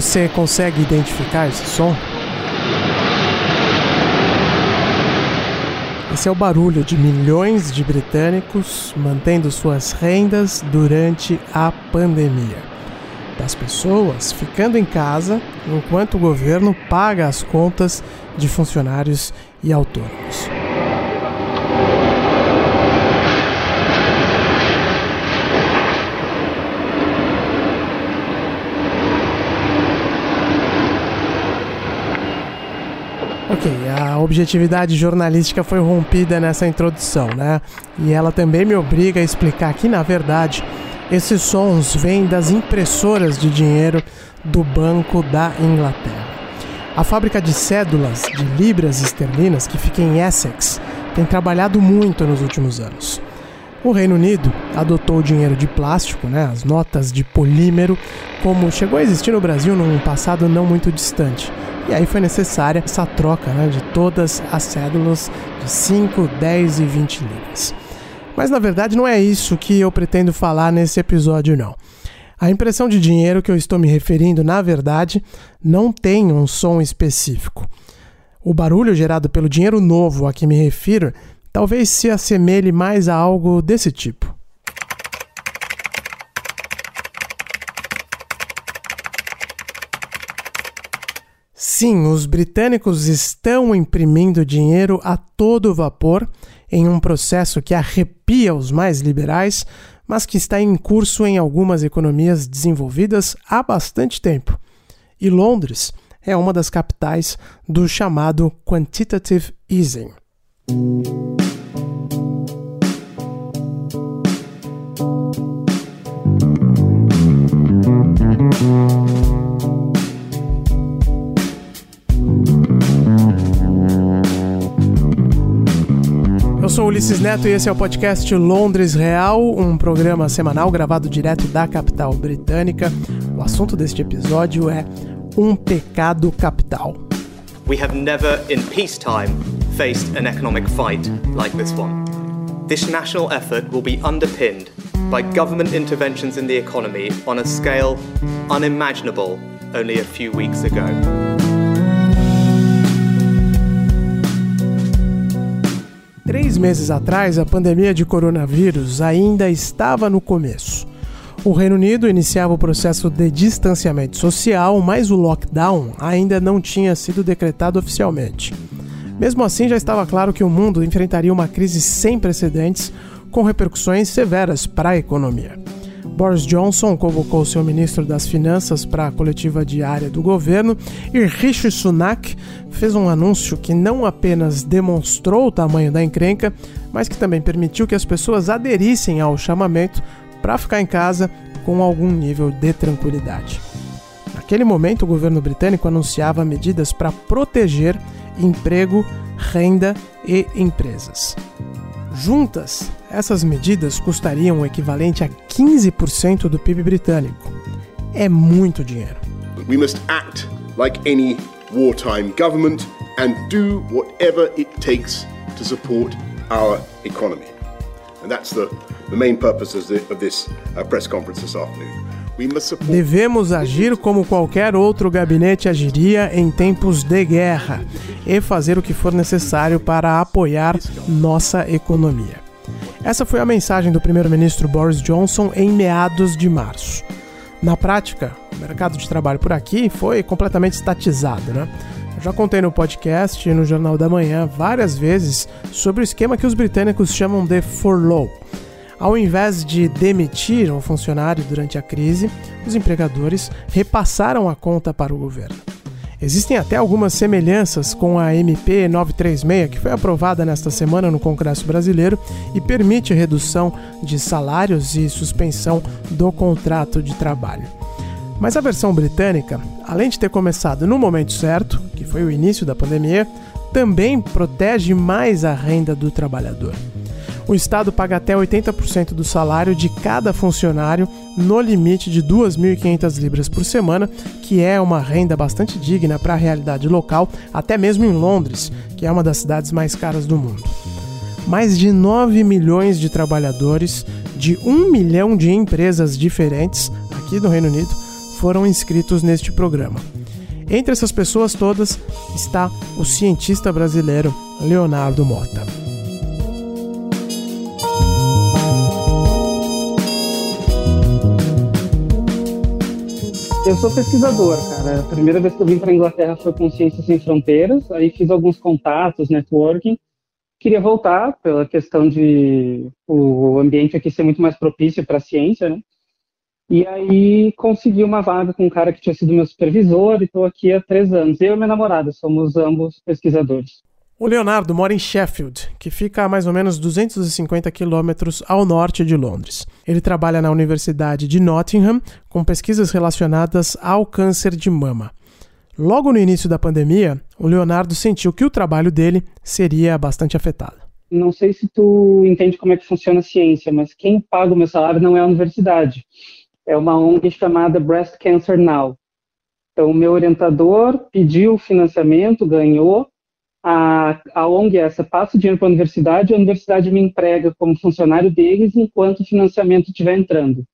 Você consegue identificar esse som? Esse é o barulho de milhões de britânicos mantendo suas rendas durante a pandemia. Das pessoas ficando em casa enquanto o governo paga as contas de funcionários e autônomos. Ok, a objetividade jornalística foi rompida nessa introdução, né? E ela também me obriga a explicar que, na verdade, esses sons vêm das impressoras de dinheiro do Banco da Inglaterra. A fábrica de cédulas de libras esterlinas, que fica em Essex, tem trabalhado muito nos últimos anos. O Reino Unido adotou o dinheiro de plástico, né, as notas de polímero, como chegou a existir no Brasil num passado não muito distante. E aí foi necessária essa troca né, de todas as cédulas de 5, 10 e 20 libras. Mas na verdade não é isso que eu pretendo falar nesse episódio, não. A impressão de dinheiro que eu estou me referindo, na verdade, não tem um som específico. O barulho gerado pelo dinheiro novo a que me refiro talvez se assemelhe mais a algo desse tipo. Sim, os britânicos estão imprimindo dinheiro a todo vapor em um processo que arrepia os mais liberais, mas que está em curso em algumas economias desenvolvidas há bastante tempo. E Londres é uma das capitais do chamado quantitative easing. Sou Ulisses Neto e esse é o podcast Londres Real, um programa semanal gravado direto da capital britânica. O assunto deste episódio é um pecado capital. We have never in peacetime faced an economic fight like this one. This national effort will be underpinned by government interventions in the economy on a scale unimaginable only a few weeks ago. Três meses atrás, a pandemia de coronavírus ainda estava no começo. O Reino Unido iniciava o processo de distanciamento social, mas o lockdown ainda não tinha sido decretado oficialmente. Mesmo assim, já estava claro que o mundo enfrentaria uma crise sem precedentes, com repercussões severas para a economia. Boris Johnson convocou seu ministro das Finanças para a coletiva diária do governo e Rishi Sunak fez um anúncio que não apenas demonstrou o tamanho da encrenca, mas que também permitiu que as pessoas aderissem ao chamamento para ficar em casa com algum nível de tranquilidade. Naquele momento, o governo britânico anunciava medidas para proteger emprego, renda e empresas. Juntas, essas medidas custariam o equivalente a 15% do PIB britânico. É muito dinheiro. We must act like any wartime government and do whatever it takes to support our economy. And that's the, the main purpose of, the, of this uh, press conference this afternoon. Devemos agir como qualquer outro gabinete agiria em tempos de guerra e fazer o que for necessário para apoiar nossa economia. Essa foi a mensagem do primeiro-ministro Boris Johnson em meados de março. Na prática, o mercado de trabalho por aqui foi completamente estatizado, né? Eu já contei no podcast e no Jornal da Manhã várias vezes sobre o esquema que os britânicos chamam de furlough ao invés de demitir um funcionário durante a crise, os empregadores repassaram a conta para o governo. Existem até algumas semelhanças com a MP 936, que foi aprovada nesta semana no Congresso Brasileiro e permite redução de salários e suspensão do contrato de trabalho. Mas a versão britânica, além de ter começado no momento certo, que foi o início da pandemia, também protege mais a renda do trabalhador o Estado paga até 80% do salário de cada funcionário no limite de 2.500 libras por semana, que é uma renda bastante digna para a realidade local, até mesmo em Londres, que é uma das cidades mais caras do mundo. Mais de 9 milhões de trabalhadores de 1 milhão de empresas diferentes aqui no Reino Unido foram inscritos neste programa. Entre essas pessoas todas está o cientista brasileiro Leonardo Mota. Eu sou pesquisador, cara. A primeira vez que eu vim para Inglaterra foi com Ciências Sem Fronteiras, aí fiz alguns contatos, networking. Queria voltar pela questão de o ambiente aqui ser muito mais propício para a ciência, né? E aí consegui uma vaga com um cara que tinha sido meu supervisor e estou aqui há três anos. Eu e minha namorada somos ambos pesquisadores. O Leonardo mora em Sheffield, que fica a mais ou menos 250 quilômetros ao norte de Londres. Ele trabalha na Universidade de Nottingham com pesquisas relacionadas ao câncer de mama. Logo no início da pandemia, o Leonardo sentiu que o trabalho dele seria bastante afetado. Não sei se tu entende como é que funciona a ciência, mas quem paga o meu salário não é a universidade é uma ONG chamada Breast Cancer Now. Então, o meu orientador pediu financiamento, ganhou, a, a ONG essa passa o dinheiro para a universidade, a universidade me emprega como funcionário deles enquanto o financiamento estiver entrando.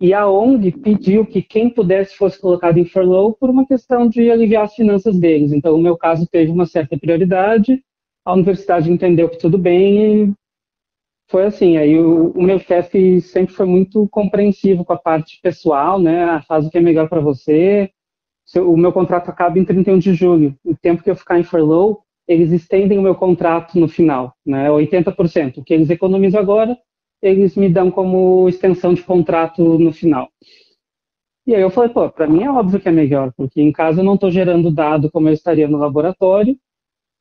E a ONG pediu que quem pudesse fosse colocado em furlough por uma questão de aliviar as finanças deles. Então, o meu caso teve uma certa prioridade, a universidade entendeu que tudo bem e foi assim, aí o, o meu chefe sempre foi muito compreensivo com a parte pessoal, né? Ah, faz o que é melhor para você. O meu contrato acaba em 31 de julho. O tempo que eu ficar em furlough, eles estendem o meu contrato no final, né? 80%. O que eles economizam agora, eles me dão como extensão de contrato no final. E aí eu falei, pô, para mim é óbvio que é melhor, porque em casa eu não estou gerando dado como eu estaria no laboratório,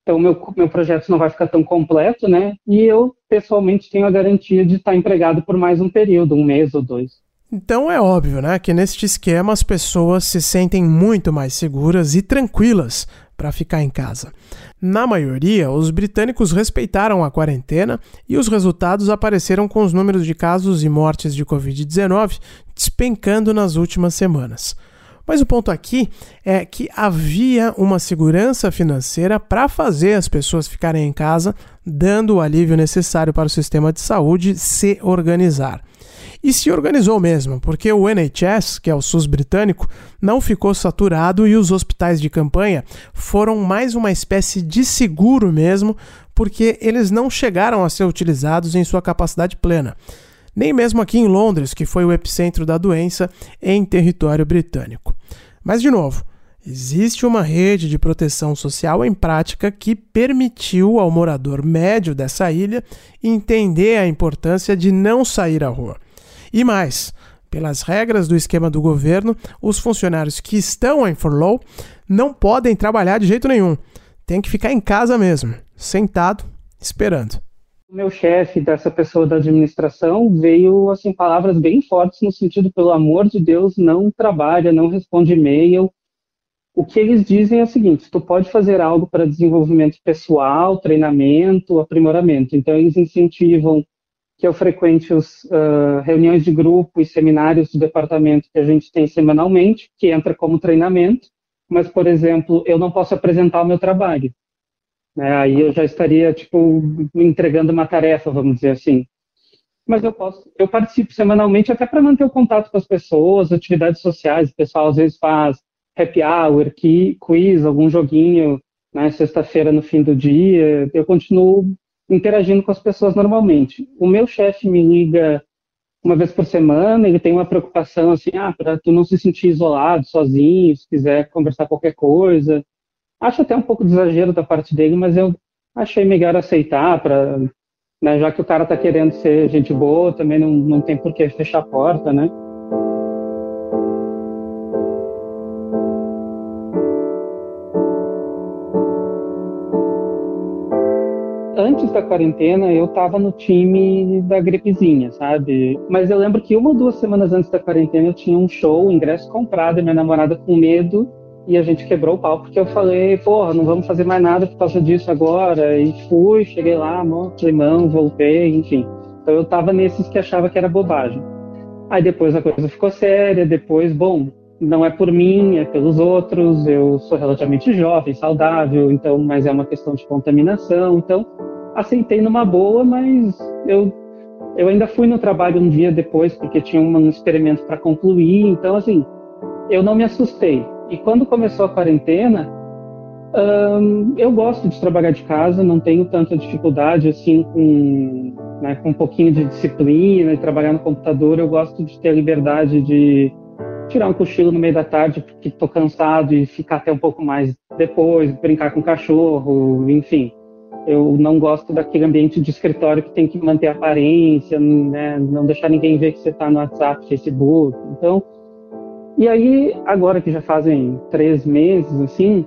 então, meu, meu projeto não vai ficar tão completo, né? E eu, pessoalmente, tenho a garantia de estar empregado por mais um período, um mês ou dois. Então é óbvio, né, que neste esquema as pessoas se sentem muito mais seguras e tranquilas para ficar em casa. Na maioria, os britânicos respeitaram a quarentena e os resultados apareceram com os números de casos e mortes de Covid-19 despencando nas últimas semanas. Mas o ponto aqui é que havia uma segurança financeira para fazer as pessoas ficarem em casa, dando o alívio necessário para o sistema de saúde se organizar. E se organizou mesmo, porque o NHS, que é o SUS britânico, não ficou saturado e os hospitais de campanha foram mais uma espécie de seguro mesmo, porque eles não chegaram a ser utilizados em sua capacidade plena nem mesmo aqui em Londres, que foi o epicentro da doença em território britânico. Mas, de novo, existe uma rede de proteção social em prática que permitiu ao morador médio dessa ilha entender a importância de não sair à rua. E mais, pelas regras do esquema do governo, os funcionários que estão em furlough não podem trabalhar de jeito nenhum. Tem que ficar em casa mesmo, sentado, esperando. Meu chefe dessa pessoa da administração veio assim palavras bem fortes no sentido pelo amor de Deus não trabalha não responde e-mail. O que eles dizem é o seguinte tu pode fazer algo para desenvolvimento pessoal treinamento aprimoramento. Então eles incentivam que eu frequente os uh, reuniões de grupo e seminários do departamento que a gente tem semanalmente que entra como treinamento mas por exemplo eu não posso apresentar o meu trabalho né? Aí eu já estaria tipo entregando uma tarefa, vamos dizer assim. Mas eu posso, eu participo semanalmente até para manter o contato com as pessoas, atividades sociais. O pessoal às vezes faz happy hour, quiz, algum joguinho, né? Sexta-feira no fim do dia. Eu continuo interagindo com as pessoas normalmente. O meu chefe me liga uma vez por semana, ele tem uma preocupação assim, ah, para tu não se sentir isolado, sozinho, se quiser conversar qualquer coisa. Acho até um pouco de exagero da parte dele, mas eu achei melhor aceitar, para né, já que o cara está querendo ser gente boa, também não, não tem por que fechar a porta, né? Da quarentena, eu estava no time da gripezinha, sabe? Mas eu lembro que uma ou duas semanas antes da quarentena eu tinha um show, ingresso comprado, e minha namorada com medo e a gente quebrou o pau, porque eu falei, porra, não vamos fazer mais nada por causa disso agora. E fui, cheguei lá, mó climão, voltei, enfim. Então eu tava nesses que achava que era bobagem. Aí depois a coisa ficou séria, depois, bom, não é por mim, é pelos outros, eu sou relativamente jovem, saudável, então, mas é uma questão de contaminação, então aceitei numa boa, mas eu Eu ainda fui no trabalho um dia depois, porque tinha um experimento para concluir, então, assim, eu não me assustei. E quando começou a quarentena, hum, eu gosto de trabalhar de casa, não tenho tanta dificuldade, assim, com, né, com um pouquinho de disciplina e trabalhar no computador. Eu gosto de ter a liberdade de tirar um cochilo no meio da tarde porque estou cansado e ficar até um pouco mais depois, brincar com o cachorro, enfim. Eu não gosto daquele ambiente de escritório que tem que manter aparência, né? não deixar ninguém ver que você está no WhatsApp, Facebook. Então, e aí, agora que já fazem três meses, assim,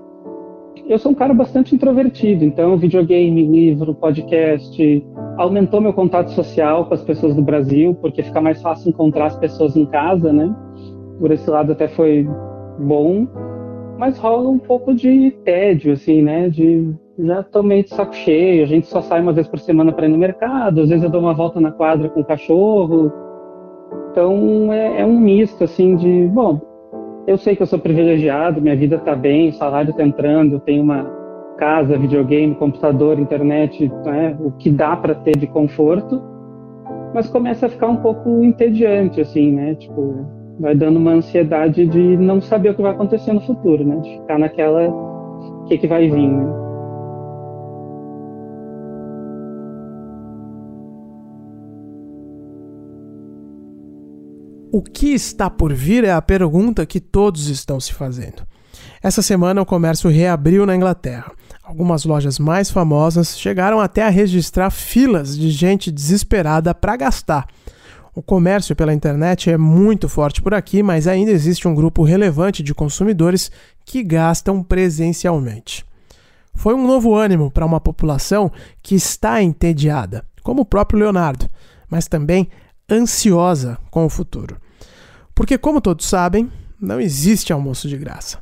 eu sou um cara bastante introvertido. Então, videogame, livro, podcast, aumentou meu contato social com as pessoas do Brasil, porque fica mais fácil encontrar as pessoas em casa, né? Por esse lado até foi bom, mas rola um pouco de tédio, assim, né? De já tô meio de saco cheio, a gente só sai uma vez por semana para ir no mercado, às vezes eu dou uma volta na quadra com o cachorro. Então é, é um misto, assim, de, bom, eu sei que eu sou privilegiado, minha vida tá bem, salário tá entrando, tenho uma casa, videogame, computador, internet, né, o que dá para ter de conforto, mas começa a ficar um pouco entediante, assim, né? Tipo, vai dando uma ansiedade de não saber o que vai acontecer no futuro, né? De ficar naquela o que, que vai vir, né? O que está por vir é a pergunta que todos estão se fazendo. Essa semana o comércio reabriu na Inglaterra. Algumas lojas mais famosas chegaram até a registrar filas de gente desesperada para gastar. O comércio pela internet é muito forte por aqui, mas ainda existe um grupo relevante de consumidores que gastam presencialmente. Foi um novo ânimo para uma população que está entediada, como o próprio Leonardo, mas também ansiosa com o futuro. Porque, como todos sabem, não existe almoço de graça.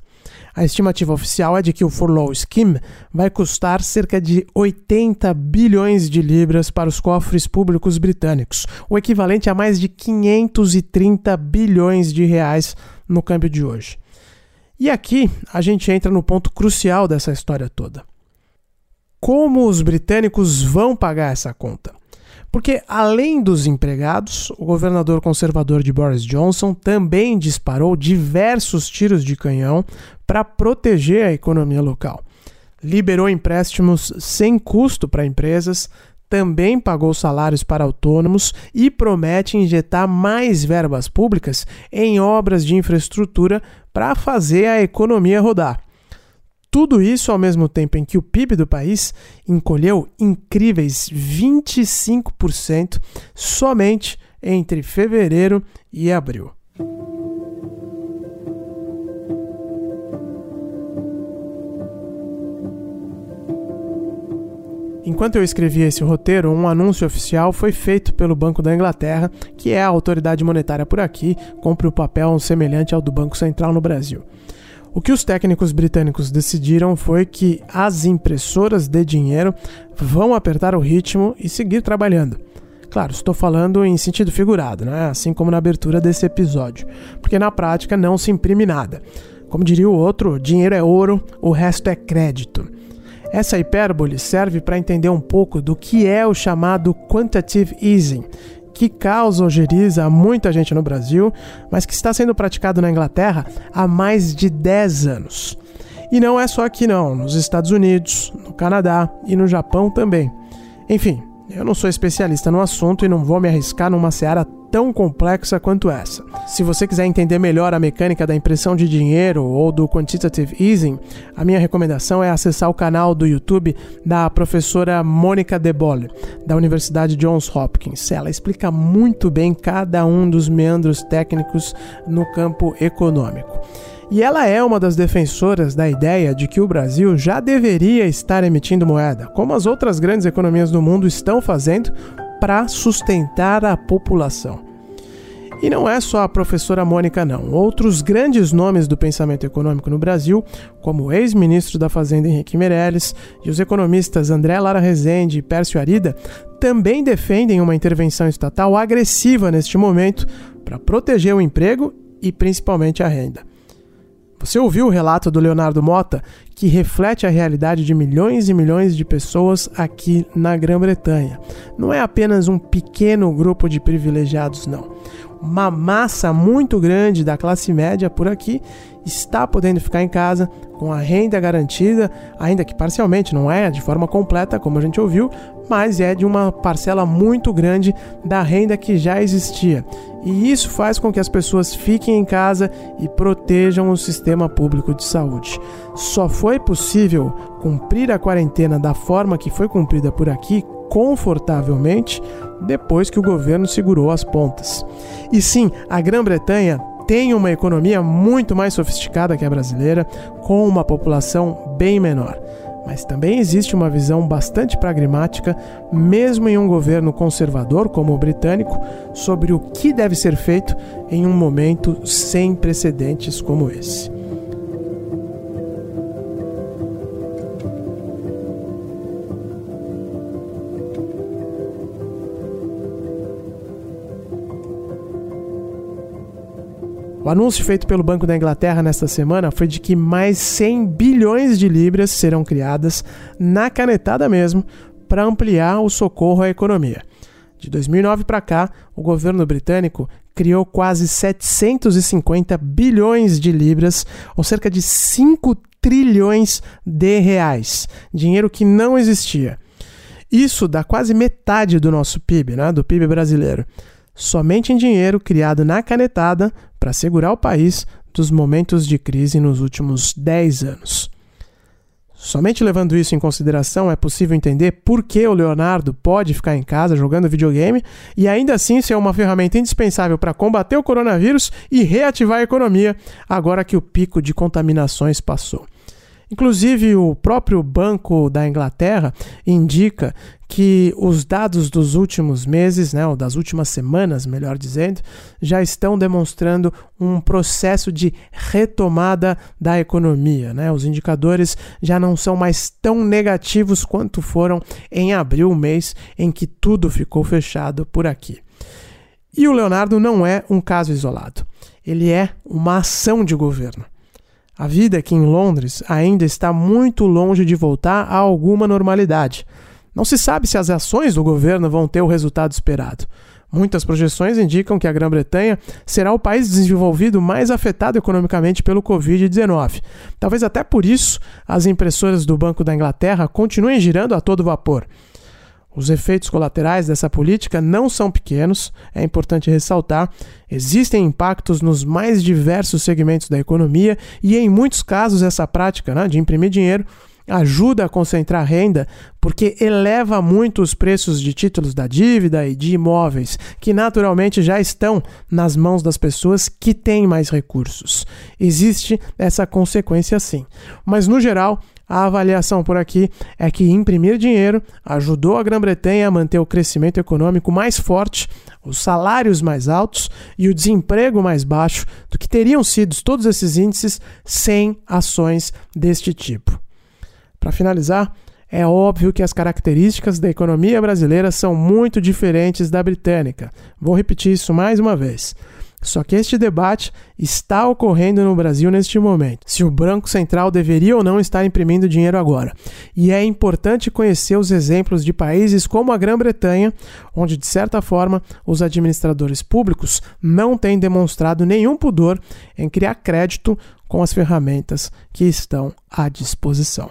A estimativa oficial é de que o Furlough Scheme vai custar cerca de 80 bilhões de libras para os cofres públicos britânicos, o equivalente a mais de 530 bilhões de reais no câmbio de hoje. E aqui a gente entra no ponto crucial dessa história toda. Como os britânicos vão pagar essa conta? Porque, além dos empregados, o governador conservador de Boris Johnson também disparou diversos tiros de canhão para proteger a economia local. Liberou empréstimos sem custo para empresas, também pagou salários para autônomos e promete injetar mais verbas públicas em obras de infraestrutura para fazer a economia rodar. Tudo isso ao mesmo tempo em que o PIB do país encolheu incríveis 25% somente entre fevereiro e abril. Enquanto eu escrevia esse roteiro, um anúncio oficial foi feito pelo Banco da Inglaterra, que é a autoridade monetária por aqui, cumpre o papel semelhante ao do Banco Central no Brasil. O que os técnicos britânicos decidiram foi que as impressoras de dinheiro vão apertar o ritmo e seguir trabalhando. Claro, estou falando em sentido figurado, né? assim como na abertura desse episódio, porque na prática não se imprime nada. Como diria o outro, dinheiro é ouro, o resto é crédito. Essa hipérbole serve para entender um pouco do que é o chamado quantitative easing, que causa ojeriza a muita gente no Brasil, mas que está sendo praticado na Inglaterra há mais de 10 anos. E não é só aqui não, nos Estados Unidos, no Canadá e no Japão também. Enfim, eu não sou especialista no assunto e não vou me arriscar numa seara tão complexa quanto essa. Se você quiser entender melhor a mecânica da impressão de dinheiro ou do quantitative easing, a minha recomendação é acessar o canal do YouTube da professora Mônica Debole, da Universidade Johns Hopkins. Ela explica muito bem cada um dos meandros técnicos no campo econômico. E ela é uma das defensoras da ideia de que o Brasil já deveria estar emitindo moeda, como as outras grandes economias do mundo estão fazendo para sustentar a população. E não é só a professora Mônica, não. Outros grandes nomes do pensamento econômico no Brasil, como o ex-ministro da Fazenda Henrique Meirelles e os economistas André Lara Rezende e Pércio Arida, também defendem uma intervenção estatal agressiva neste momento para proteger o emprego e principalmente a renda. Você ouviu o relato do Leonardo Mota, que reflete a realidade de milhões e milhões de pessoas aqui na Grã-Bretanha. Não é apenas um pequeno grupo de privilegiados, não. Uma massa muito grande da classe média por aqui está podendo ficar em casa com a renda garantida, ainda que parcialmente, não é de forma completa, como a gente ouviu, mas é de uma parcela muito grande da renda que já existia. E isso faz com que as pessoas fiquem em casa e protejam o sistema público de saúde. Só foi possível cumprir a quarentena da forma que foi cumprida por aqui, confortavelmente, depois que o governo segurou as pontas. E sim, a Grã-Bretanha tem uma economia muito mais sofisticada que a brasileira, com uma população bem menor. Mas também existe uma visão bastante pragmática, mesmo em um governo conservador como o britânico, sobre o que deve ser feito em um momento sem precedentes como esse. O anúncio feito pelo Banco da Inglaterra nesta semana foi de que mais 100 bilhões de libras serão criadas na canetada mesmo para ampliar o socorro à economia. De 2009 para cá, o governo britânico criou quase 750 bilhões de libras, ou cerca de 5 trilhões de reais, dinheiro que não existia. Isso dá quase metade do nosso PIB, né, do PIB brasileiro somente em dinheiro criado na canetada para segurar o país dos momentos de crise nos últimos 10 anos. Somente levando isso em consideração é possível entender por que o Leonardo pode ficar em casa jogando videogame e ainda assim ser uma ferramenta indispensável para combater o coronavírus e reativar a economia agora que o pico de contaminações passou. Inclusive, o próprio Banco da Inglaterra indica que os dados dos últimos meses, né, ou das últimas semanas, melhor dizendo, já estão demonstrando um processo de retomada da economia. Né? Os indicadores já não são mais tão negativos quanto foram em abril, mês em que tudo ficou fechado por aqui. E o Leonardo não é um caso isolado. Ele é uma ação de governo. A vida aqui em Londres ainda está muito longe de voltar a alguma normalidade. Não se sabe se as ações do governo vão ter o resultado esperado. Muitas projeções indicam que a Grã-Bretanha será o país desenvolvido mais afetado economicamente pelo Covid-19. Talvez até por isso as impressoras do Banco da Inglaterra continuem girando a todo vapor. Os efeitos colaterais dessa política não são pequenos, é importante ressaltar. Existem impactos nos mais diversos segmentos da economia e, em muitos casos, essa prática né, de imprimir dinheiro ajuda a concentrar renda porque eleva muito os preços de títulos da dívida e de imóveis, que naturalmente já estão nas mãos das pessoas que têm mais recursos. Existe essa consequência sim. Mas, no geral, a avaliação por aqui é que imprimir dinheiro ajudou a Grã-Bretanha a manter o crescimento econômico mais forte, os salários mais altos e o desemprego mais baixo do que teriam sido todos esses índices sem ações deste tipo. Para finalizar, é óbvio que as características da economia brasileira são muito diferentes da britânica. Vou repetir isso mais uma vez. Só que este debate está ocorrendo no Brasil neste momento. Se o Banco Central deveria ou não estar imprimindo dinheiro agora. E é importante conhecer os exemplos de países como a Grã-Bretanha, onde, de certa forma, os administradores públicos não têm demonstrado nenhum pudor em criar crédito com as ferramentas que estão à disposição.